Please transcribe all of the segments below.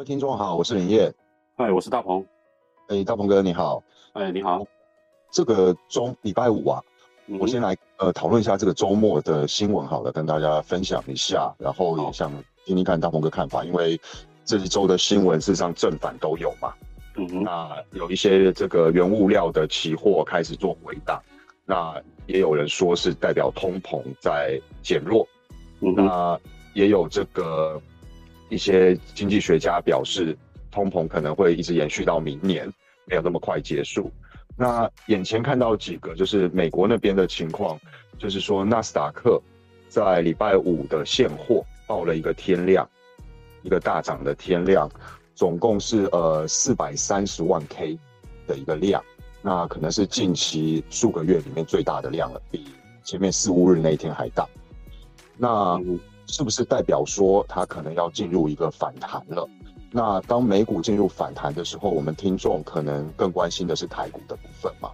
位听众好，我是林业。嗨，我是大鹏。哎，大鹏哥你好。哎，你好。这个周礼拜五啊，我先来呃讨论一下这个周末的新闻好了，跟大家分享一下，然后也想听听看大鹏哥看法，因为这一周的新闻事实上正反都有嘛。嗯哼。那有一些这个原物料的期货开始做回档，那也有人说是代表通膨在减弱。嗯那也有这个。一些经济学家表示，通膨可能会一直延续到明年，没有那么快结束。那眼前看到几个，就是美国那边的情况，就是说纳斯达克在礼拜五的现货报了一个天量，一个大涨的天量，总共是呃四百三十万 K 的一个量，那可能是近期数个月里面最大的量了，比前面四五日那一天还大。那。是不是代表说它可能要进入一个反弹了？那当美股进入反弹的时候，我们听众可能更关心的是台股的部分嘛？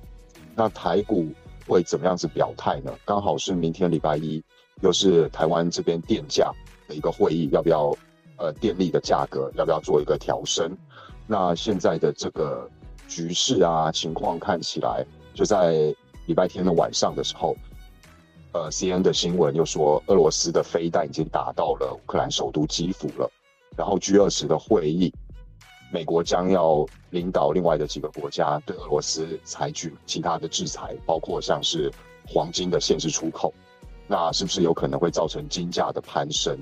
那台股会怎么样子表态呢？刚好是明天礼拜一，又是台湾这边电价的一个会议，要不要呃电力的价格要不要做一个调升？那现在的这个局势啊情况看起来，就在礼拜天的晚上的时候。呃，C N 的新闻又说，俄罗斯的飞弹已经打到了乌克兰首都基辅了。然后 G 二十的会议，美国将要领导另外的几个国家对俄罗斯采取其他的制裁，包括像是黄金的限制出口。那是不是有可能会造成金价的攀升？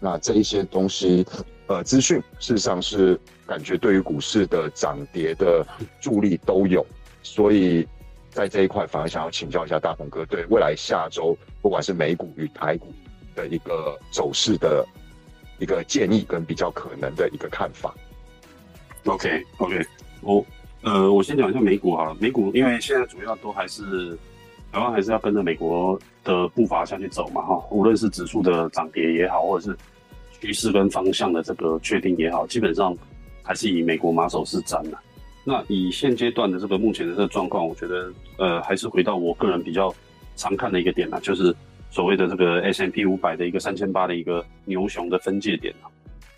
那这一些东西，呃，资讯事实上是感觉对于股市的涨跌的助力都有，所以。在这一块，反而想要请教一下大鹏哥，对未来下周不管是美股与台股的一个走势的一个建议跟比较可能的一个看法。OK OK，我呃，我先讲一下美股好了。美股因为现在主要都还是台湾还是要跟着美国的步伐下去走嘛哈，无论是指数的涨跌也好，或者是趋势跟方向的这个确定也好，基本上还是以美国马首是瞻的。那以现阶段的这个目前的这个状况，我觉得，呃，还是回到我个人比较常看的一个点呢，就是所谓的这个 S M P 五百的一个三千八的一个牛熊的分界点啊。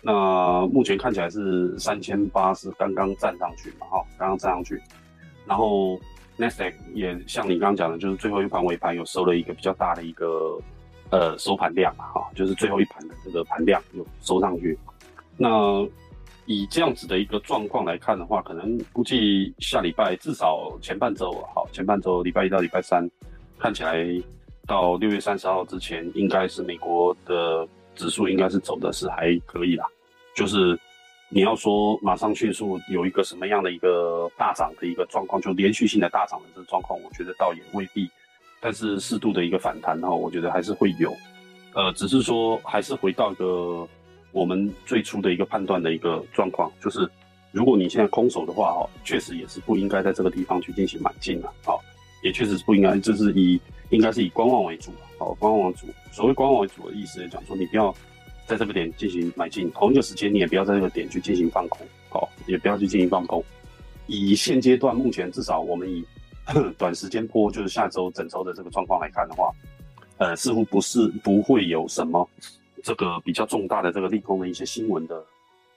那目前看起来是三千八是刚刚站上去嘛，哈，刚刚站上去。然后 n e s t a q 也像你刚刚讲的，就是最后一盘尾盘有收了一个比较大的一个呃收盘量嘛，哈，就是最后一盘的这个盘量有收上去。那以这样子的一个状况来看的话，可能估计下礼拜至少前半周，好，前半周礼拜一到礼拜三，看起来到六月三十号之前，应该是美国的指数应该是走的是还可以啦。就是你要说马上迅速有一个什么样的一个大涨的一个状况，就连续性的大涨的这个状况，我觉得倒也未必。但是适度的一个反弹的话，我觉得还是会有。呃，只是说还是回到一个。我们最初的一个判断的一个状况，就是如果你现在空手的话，哈，确实也是不应该在这个地方去进行买进的，啊，也确实是不应该，就是以应该是以观望为主，好，观望为主。所谓观望为主的意思，讲说你不要在这个点进行买进，同一个时间你也不要在这个点去进行放空，好，也不要去进行放空。以现阶段目前至少我们以 短时间波，就是下周整周的这个状况来看的话，呃，似乎不是不会有什么。这个比较重大的这个利空的一些新闻的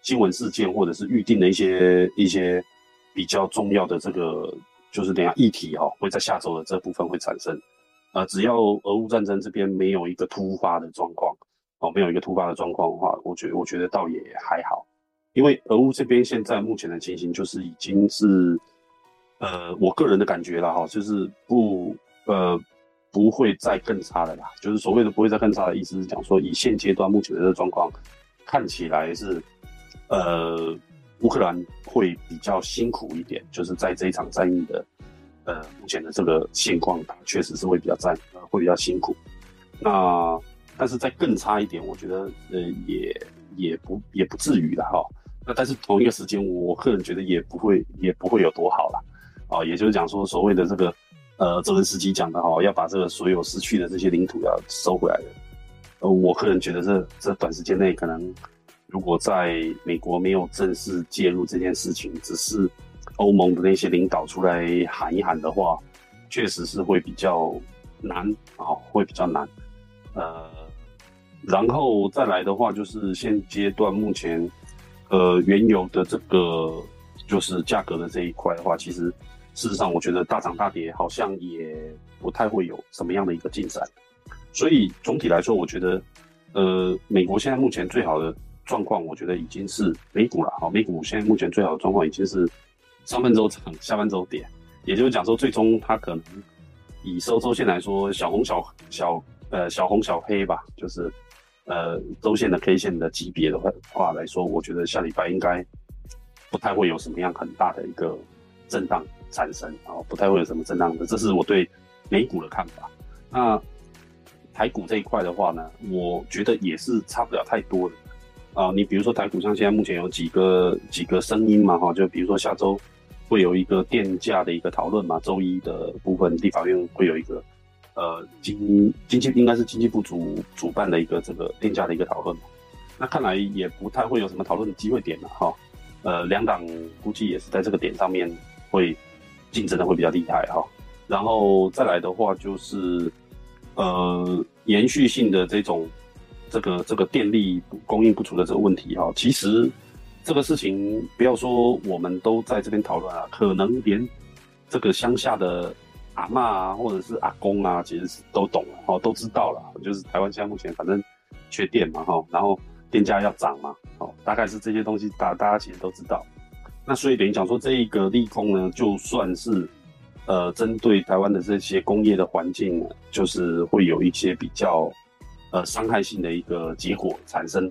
新闻事件，或者是预定的一些一些比较重要的这个就是等下议题哈，会在下周的这部分会产生。呃，只要俄乌战争这边没有一个突发的状况，哦，没有一个突发的状况的话，我觉得我觉得倒也还好，因为俄乌这边现在目前的情形就是已经是，呃，我个人的感觉了哈，就是不呃。不会再更差了啦，就是所谓的不会再更差的意思是讲说，以现阶段目前的这个状况，看起来是，呃，乌克兰会比较辛苦一点，就是在这一场战役的，呃，目前的这个现况，确实是会比较战，会比较辛苦。那但是再更差一点，我觉得，呃，也也不也不至于的哈。那但是同一个时间，我个人觉得也不会也不会有多好了，啊，也就是讲说所谓的这个。呃，泽连斯基讲的哈，要把这个所有失去的这些领土要收回来的。呃，我个人觉得这这短时间内可能，如果在美国没有正式介入这件事情，只是欧盟的那些领导出来喊一喊的话，确实是会比较难啊，会比较难。呃，然后再来的话，就是现阶段目前，呃原油的这个就是价格的这一块的话，其实事实上我觉得大涨大跌好像也不太会有什么样的一个进展。所以总体来说，我觉得呃美国现在目前最好的状况，我觉得已经是美股了。好，美股现在目前最好的状况已经是上半周涨，下半周跌，也就是讲说，最终它可能以收周线来说，小红小小呃小红小黑吧，就是呃周线的 K 线的级别的话话来说，我觉得下礼拜应该不太会有什么样很大的一个震荡产生啊，不太会有什么震荡的，这是我对美股的看法。那台股这一块的话呢，我觉得也是差不了太多的。啊，你比如说台股，像现在目前有几个几个声音嘛，哈，就比如说下周会有一个电价的一个讨论嘛，周一的部分地法院会有一个呃经经济应该是经济部主主办的一个这个电价的一个讨论嘛，那看来也不太会有什么讨论的机会点了哈，呃，两党估计也是在这个点上面会竞争的会比较厉害哈，然后再来的话就是呃延续性的这种。这个这个电力供应不足的这个问题哈，其实这个事情不要说我们都在这边讨论啊，可能连这个乡下的阿妈啊，或者是阿公啊，其实是都懂了哦，都知道了。就是台湾现在目前反正缺电嘛哈，然后电价要涨嘛，哦，大概是这些东西大大家其实都知道。那所以等于讲说这一个利空呢，就算是呃针对台湾的这些工业的环境，就是会有一些比较。呃，伤害性的一个结果产生，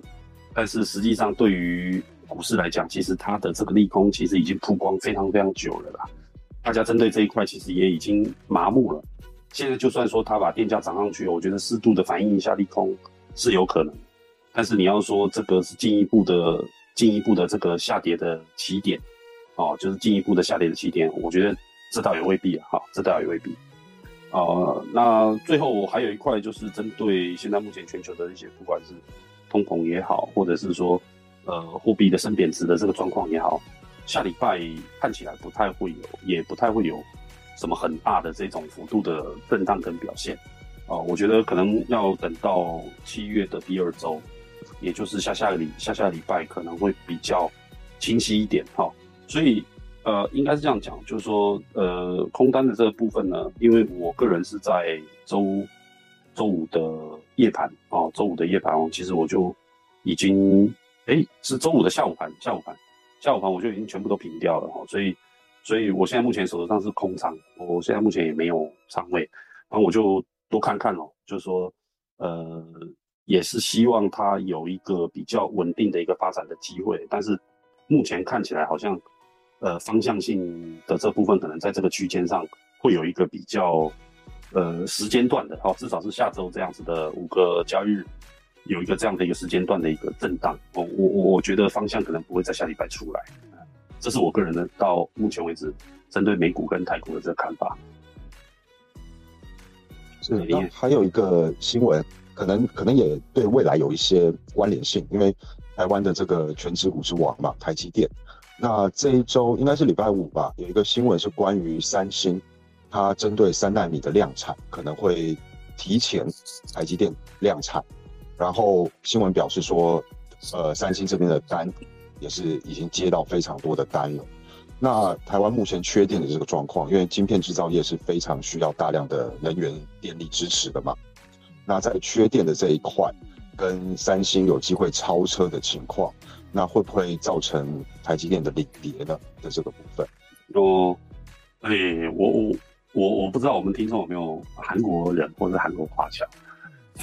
但是实际上对于股市来讲，其实它的这个利空其实已经曝光非常非常久了啦。大家针对这一块其实也已经麻木了。现在就算说它把电价涨上去，我觉得适度的反映一下利空是有可能。但是你要说这个是进一步的、进一步的这个下跌的起点，哦，就是进一步的下跌的起点，我觉得这倒也未必啊，哈，这倒也未必。呃，那最后我还有一块就是针对现在目前全球的一些，不管是通膨也好，或者是说呃货币的升贬值的这个状况也好，下礼拜看起来不太会有，也不太会有什么很大的这种幅度的震荡跟表现。啊，我觉得可能要等到七月的第二周，也就是下下个礼下下个礼拜可能会比较清晰一点。哈，所以。呃，应该是这样讲，就是说，呃，空单的这个部分呢，因为我个人是在周周五的夜盘哦，周五的夜盘哦，其实我就已经，哎，是周五的下午盘，下午盘，下午盘我就已经全部都平掉了哈，所以，所以我现在目前手头上是空仓，我现在目前也没有仓位，然后我就多看看哦，就是说，呃，也是希望它有一个比较稳定的一个发展的机会，但是目前看起来好像。呃，方向性的这部分可能在这个区间上会有一个比较，呃，时间段的，哦，至少是下周这样子的五个交易日，有一个这样的一个时间段的一个震荡。我我我我觉得方向可能不会在下礼拜出来，这是我个人的到目前为止针对美股跟台股的这个看法。是，那还有一个新闻，可能可能也对未来有一些关联性，因为台湾的这个全职股之王嘛，台积电。那这一周应该是礼拜五吧，有一个新闻是关于三星，它针对三纳米的量产可能会提前台积电量产，然后新闻表示说，呃，三星这边的单也是已经接到非常多的单了。那台湾目前缺电的这个状况，因为晶片制造业是非常需要大量的能源电力支持的嘛，那在缺电的这一块，跟三星有机会超车的情况。那会不会造成台积电的领跌呢？的这个部分？哦，哎，我我我我不知道我们听众有没有韩国人或者韩国华侨，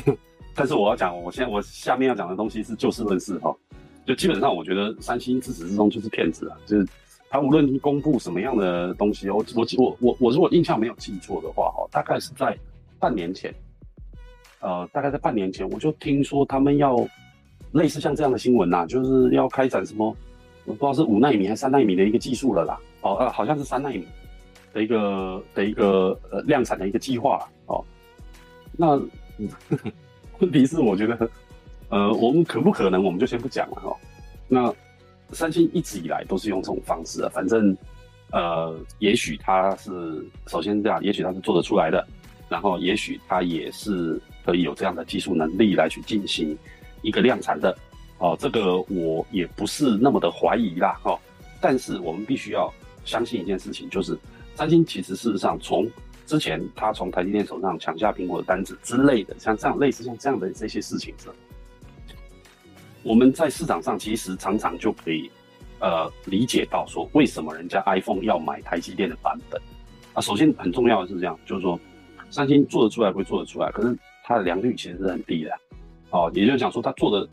但是我要讲，我现在我下面要讲的东西是就事论事哈，就基本上我觉得三星自始至终就是骗子啊，就是他无论公布什么样的东西，我我我我我如果印象没有记错的话哈，大概是在半年前，呃，大概在半年前我就听说他们要。类似像这样的新闻呐，就是要开展什么，我不知道是五纳米还是三纳米的一个技术了啦。哦，呃，好像是三纳米的一个的一个呃量产的一个计划哦。那 问题是，我觉得，呃，我们可不可能，我们就先不讲了哈。那三星一直以来都是用这种方式啊，反正，呃，也许它是首先这样，也许它是做得出来的，然后也许它也是可以有这样的技术能力来去进行。一个量产的，哦，这个我也不是那么的怀疑啦，哦，但是我们必须要相信一件事情，就是三星其实事实上从之前他从台积电手上抢下苹果的单子之类的，像这样类似像这样的这些事情是，我们在市场上其实常常就可以呃理解到说，为什么人家 iPhone 要买台积电的版本啊？首先很重要的是这样，就是说三星做得出来会做得出来，可是它的良率其实是很低的，哦，也就讲说它做的。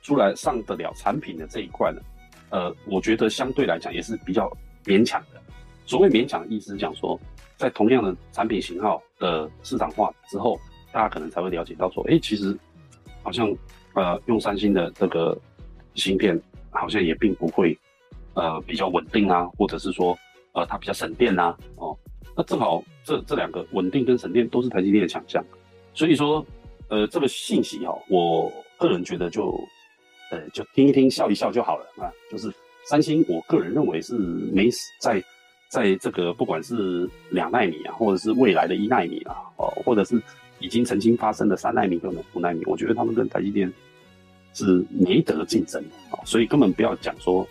出来上得了产品的这一块呢，呃，我觉得相对来讲也是比较勉强的。所谓勉强的意思讲说，在同样的产品型号的市场化之后，大家可能才会了解到说，哎，其实好像呃用三星的这个芯片好像也并不会呃比较稳定啊，或者是说呃它比较省电啊，哦，那正好这这两个稳定跟省电都是台积电的强项，所以说呃这个信息哈，我个人觉得就。呃，就听一听，笑一笑就好了啊。就是三星，我个人认为是没在在这个不管是两纳米啊，或者是未来的一纳米啊，哦，或者是已经曾经发生的三纳米跟五纳米，我觉得他们跟台积电是没得竞争的啊，所以根本不要讲说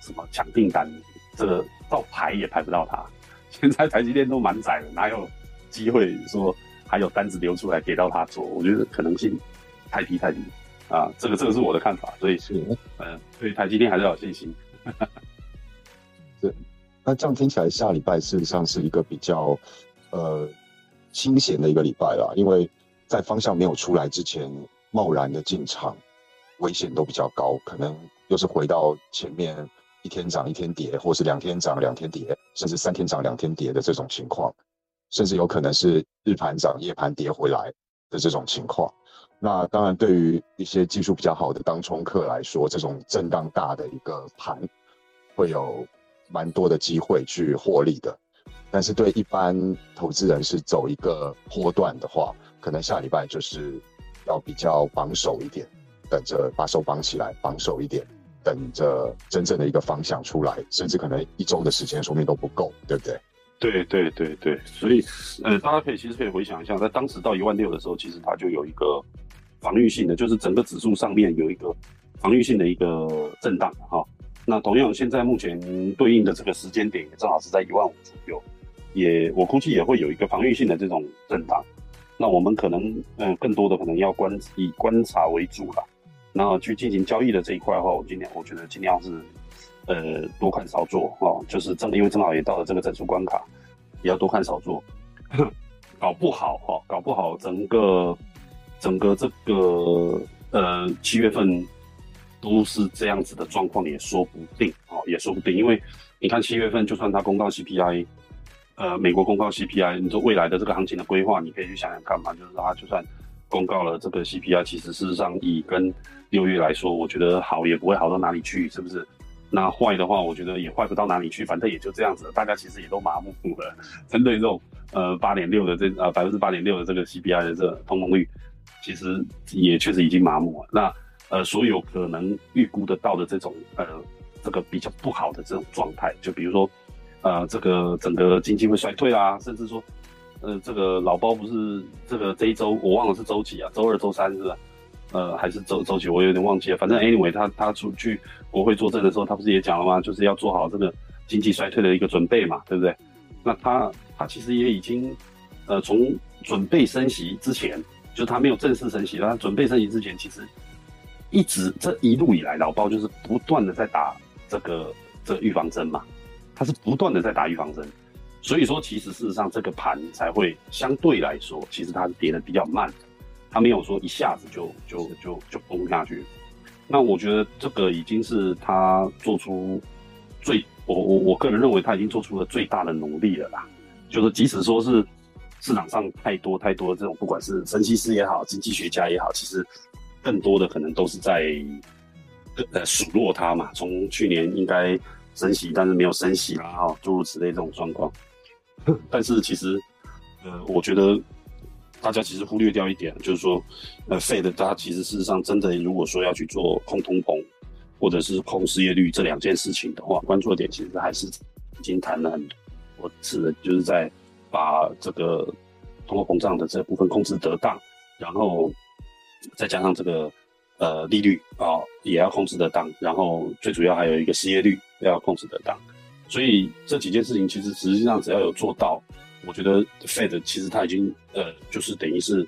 什么抢订单，这个到排也排不到它。现在台积电都满载了，哪有机会说还有单子流出来给到他做？我觉得可能性太低太低。啊，这个这个是我的看法，所以是，嗯，对台积电还是要有信心。对，那这样听起来，下礼拜事实上是一个比较呃清闲的一个礼拜啦，因为在方向没有出来之前，贸然的进场，危险都比较高，可能又是回到前面一天涨一天跌，或是两天涨两天跌，甚至三天涨两天跌的这种情况，甚至有可能是日盘涨夜盘跌回来的这种情况。那当然，对于一些技术比较好的当冲客来说，这种震荡大的一个盘，会有蛮多的机会去获利的。但是对一般投资人是走一个波段的话，可能下礼拜就是要比较防守一点，等着把手绑起来，防守一点，等着真正的一个方向出来，甚至可能一周的时间说明都不够，对不对？对对对对，所以呃，大家可以其实可以回想一下，在当时到一万六的时候，其实它就有一个。防御性的，就是整个指数上面有一个防御性的一个震荡哈。那同样，现在目前对应的这个时间点也正好是在一万五左右，也我估计也会有一个防御性的这种震荡。那我们可能嗯，更多的可能要观以观察为主了。那去进行交易的这一块的话，我今天我觉得尽量是呃多看少做哦，就是正因为正好也到了这个整数关卡，也要多看少做，搞不好哈，搞不好整个。整个这个呃七月份都是这样子的状况，也说不定哦，也说不定。因为你看七月份，就算它公告 CPI，呃，美国公告 CPI，你说未来的这个行情的规划，你可以去想想看嘛。就是它就算公告了这个 CPI，其实事实上以跟六月来说，我觉得好也不会好到哪里去，是不是？那坏的话，我觉得也坏不到哪里去，反正也就这样子，大家其实也都麻木了。针对这种呃八点六的这呃百分之八点六的这个 CPI 的这通膨率。其实也确实已经麻木了。那呃，所有可能预估得到的这种呃，这个比较不好的这种状态，就比如说呃，这个整个经济会衰退啦，甚至说呃，这个老包不是这个这一周我忘了是周几啊，周二、周三是吧？呃，还是周周几我有点忘记了。反正 anyway，他他出去国会作证的时候，他不是也讲了吗？就是要做好这个经济衰退的一个准备嘛，对不对？那他他其实也已经呃，从准备升息之前。就是他没有正式升息，他准备升息之前，其实一直这一路以来，老包就是不断的在打这个这预防针嘛，他是不断的在打预防针，所以说其实事实上这个盘才会相对来说，其实它是跌的比较慢的，他没有说一下子就就就就崩下去。那我觉得这个已经是他做出最我我我个人认为他已经做出了最大的努力了啦，就是即使说是。市场上太多太多的这种，不管是分析师也好，经济学家也好，其实更多的可能都是在呃数落他嘛。从去年应该升息，但是没有升息啦，哈，诸如此类这种状况。但是其实，呃，我觉得大家其实忽略掉一点，就是说，呃，Fed 它其实事实上真的如果说要去做控通膨或者是控失业率这两件事情的话，关注的点其实还是已经谈了很多次，就是在。把这个通货膨胀的这部分控制得当，然后再加上这个呃利率啊也要控制得当，然后最主要还有一个失业率要控制得当。所以这几件事情其实实际上只要有做到，我觉得 Fed 其实他已经呃就是等于是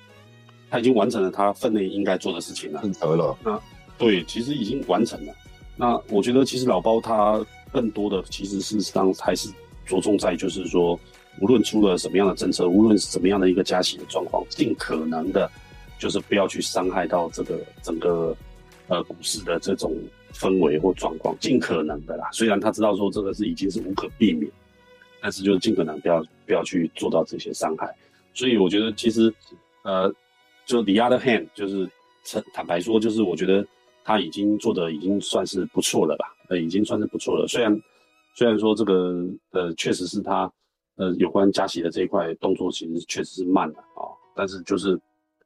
他已经完成了他分内应该做的事情了，尽责了。那对，其实已经完成了。那我觉得其实老包他更多的其实事实上还是着重在就是说。无论出了什么样的政策，无论是什么样的一个加息的状况，尽可能的，就是不要去伤害到这个整个呃股市的这种氛围或状况，尽可能的啦。虽然他知道说这个是已经是无可避免，但是就是尽可能不要不要去做到这些伤害。所以我觉得其实呃，就 the other hand，就是坦坦白说，就是我觉得他已经做的已经算是不错了吧，呃，已经算是不错了。虽然虽然说这个呃确实是他。呃，有关加息的这一块动作，其实确实是慢的啊。但是就是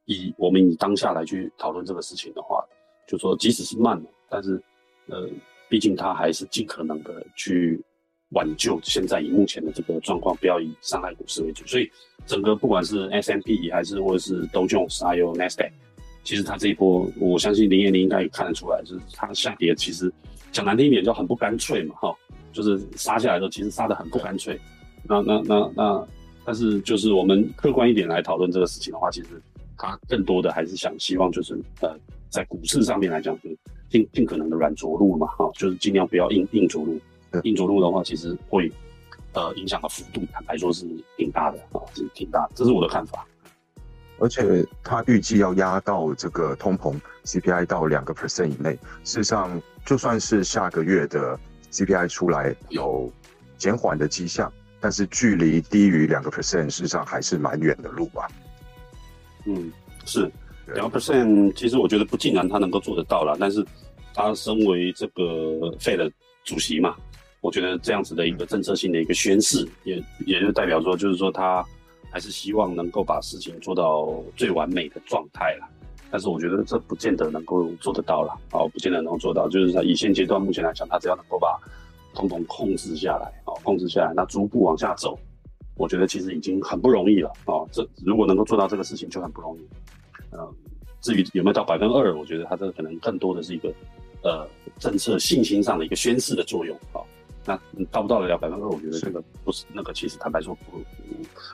以我们以当下来去讨论这个事情的话，就说即使是慢了，但是呃，毕竟他还是尽可能的去挽救现在以目前的这个状况，不要以伤害股市为主。所以整个不管是 S M P 还是或者是 Dow Jones 还有 Nasdaq，其实它这一波，我相信林彦霖应该也看得出来，就是它下跌其实讲难听一点叫很不干脆嘛，哈，就是杀下来的时候其实杀的很不干脆。那那那那，但是就是我们客观一点来讨论这个事情的话，其实他更多的还是想希望就是呃，在股市上面来讲，就尽尽可能的软着陆嘛，哈，就是尽量不要硬硬着陆。硬着陆的话，其实会呃影响的幅度坦白说是挺大的啊，是挺大，这是我的看法。而且他预计要压到这个通膨 CPI 到两个 percent 以内，事实上就算是下个月的 CPI 出来有减缓的迹象。但是距离低于两个 percent，事实上还是蛮远的路吧。嗯，是两个 percent，其实我觉得不尽然他能够做得到了。但是他身为这个费的主席嘛，我觉得这样子的一个政策性的一个宣示，也也就代表说，就是说他还是希望能够把事情做到最完美的状态了。但是我觉得这不见得能够做得到了，啊，不见得能够做到。就是他以现阶段目前来讲，他只要能够把统统控制下来，哦，控制下来，那逐步往下走，我觉得其实已经很不容易了，哦，这如果能够做到这个事情就很不容易，嗯，至于有没有到百分之二，我觉得他这个可能更多的是一个，呃，政策信心上的一个宣示的作用，哦，那到不到得了百分之二，我觉得这个不是那个，其实坦白说不，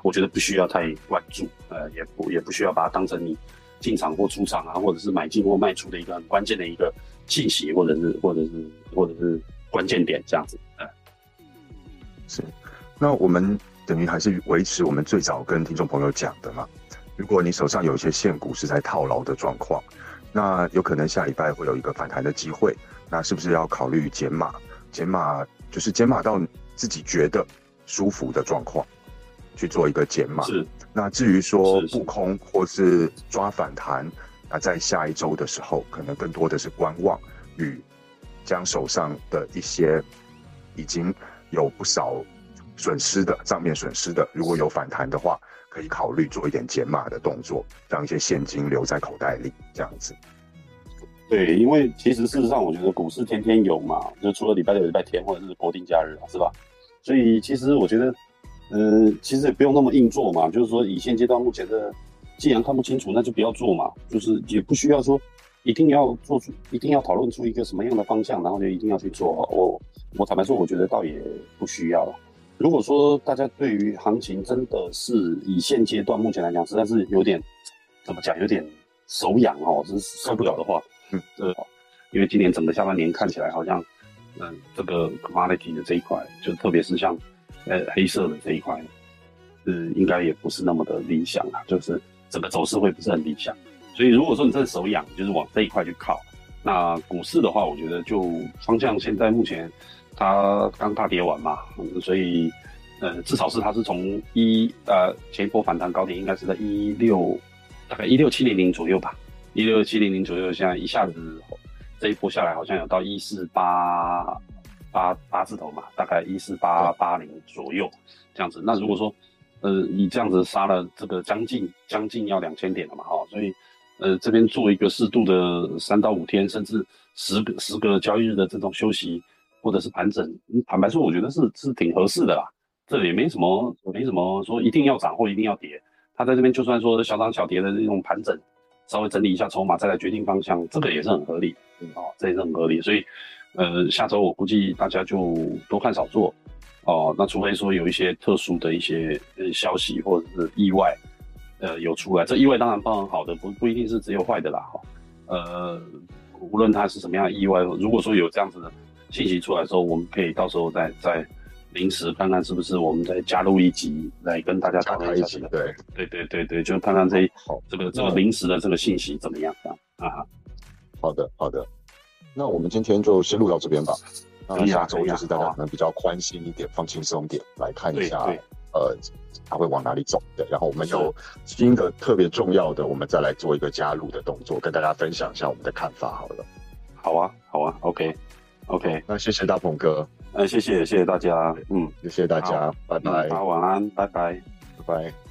我觉得不需要太关注，呃，也不也不需要把它当成你进场或出场啊，或者是买进或卖出的一个很关键的一个信息，或者是或者是或者是。关键点这样子，呃，是，那我们等于还是维持我们最早跟听众朋友讲的嘛。如果你手上有一些现股是在套牢的状况，那有可能下礼拜会有一个反弹的机会，那是不是要考虑减码？减码就是减码到自己觉得舒服的状况去做一个减码。是。那至于说不空或是抓反弹，那在下一周的时候，可能更多的是观望与。将手上的一些已经有不少损失的账面损失的，如果有反弹的话，可以考虑做一点减码的动作，让一些现金留在口袋里，这样子。对，因为其实事实上，我觉得股市天天有嘛，就除了礼拜六、礼拜天或者是国定假日，是吧？所以其实我觉得，呃，其实也不用那么硬做嘛，就是说以现阶段目前的，既然看不清楚，那就不要做嘛，就是也不需要说。一定要做出，一定要讨论出一个什么样的方向，然后就一定要去做。我我坦白说，我觉得倒也不需要。如果说大家对于行情真的是以现阶段目前来讲，实在是有点怎么讲，有点手痒哦，是受不了的话，嗯，呃，因为今年整个下半年看起来好像，嗯，这个 commodity 的这一块，就特别是像呃黑色的这一块，呃，应该也不是那么的理想啊，就是整个走势会不是很理想。所以如果说你真的手痒，就是往这一块去靠。那股市的话，我觉得就方向现在目前它刚大跌完嘛，所以呃至少是它是从一呃前一波反弹高点应该是在一六大概一六七零零左右吧，一六七零零左右，现在一下子这一波下来好像有到一四八八八字头嘛，大概一四八八零左右这样子。那如果说呃你这样子杀了这个将近将近要两千点了嘛，哈，所以。呃，这边做一个适度的三到五天，甚至十个十个交易日的这种休息，或者是盘整，坦白说，我觉得是是挺合适的啦。这也没什么没什么说一定要涨或一定要跌，它在这边就算说小涨小跌的这种盘整，稍微整理一下筹码，再来决定方向，这个也是很合理。嗯，哦，这也是很合理。所以，呃，下周我估计大家就多看少做。哦，那除非说有一些特殊的一些呃消息或者是意外，呃，有出来，这意外当然包含好的，不不一定是只有坏的啦。哈，呃，无论它是什么样的意外，如果说有这样子的信息出来之后，我们可以到时候再再。临时看看是不是我们再加入一集来跟大家讨论一下。对对对对对，就看看这好这个这个临时的这个信息怎么样啊？好的好的，那我们今天就先录到这边吧。那下周就是大家可能比较宽心一点，放轻松点来看一下，呃，它会往哪里走的。然后我们有新的特别重要的，我们再来做一个加入的动作，跟大家分享一下我们的看法。好了，好啊好啊，OK OK，那谢谢大鹏哥。那，谢谢谢谢大家，嗯，谢谢大家，拜拜，晚安，拜拜，拜拜。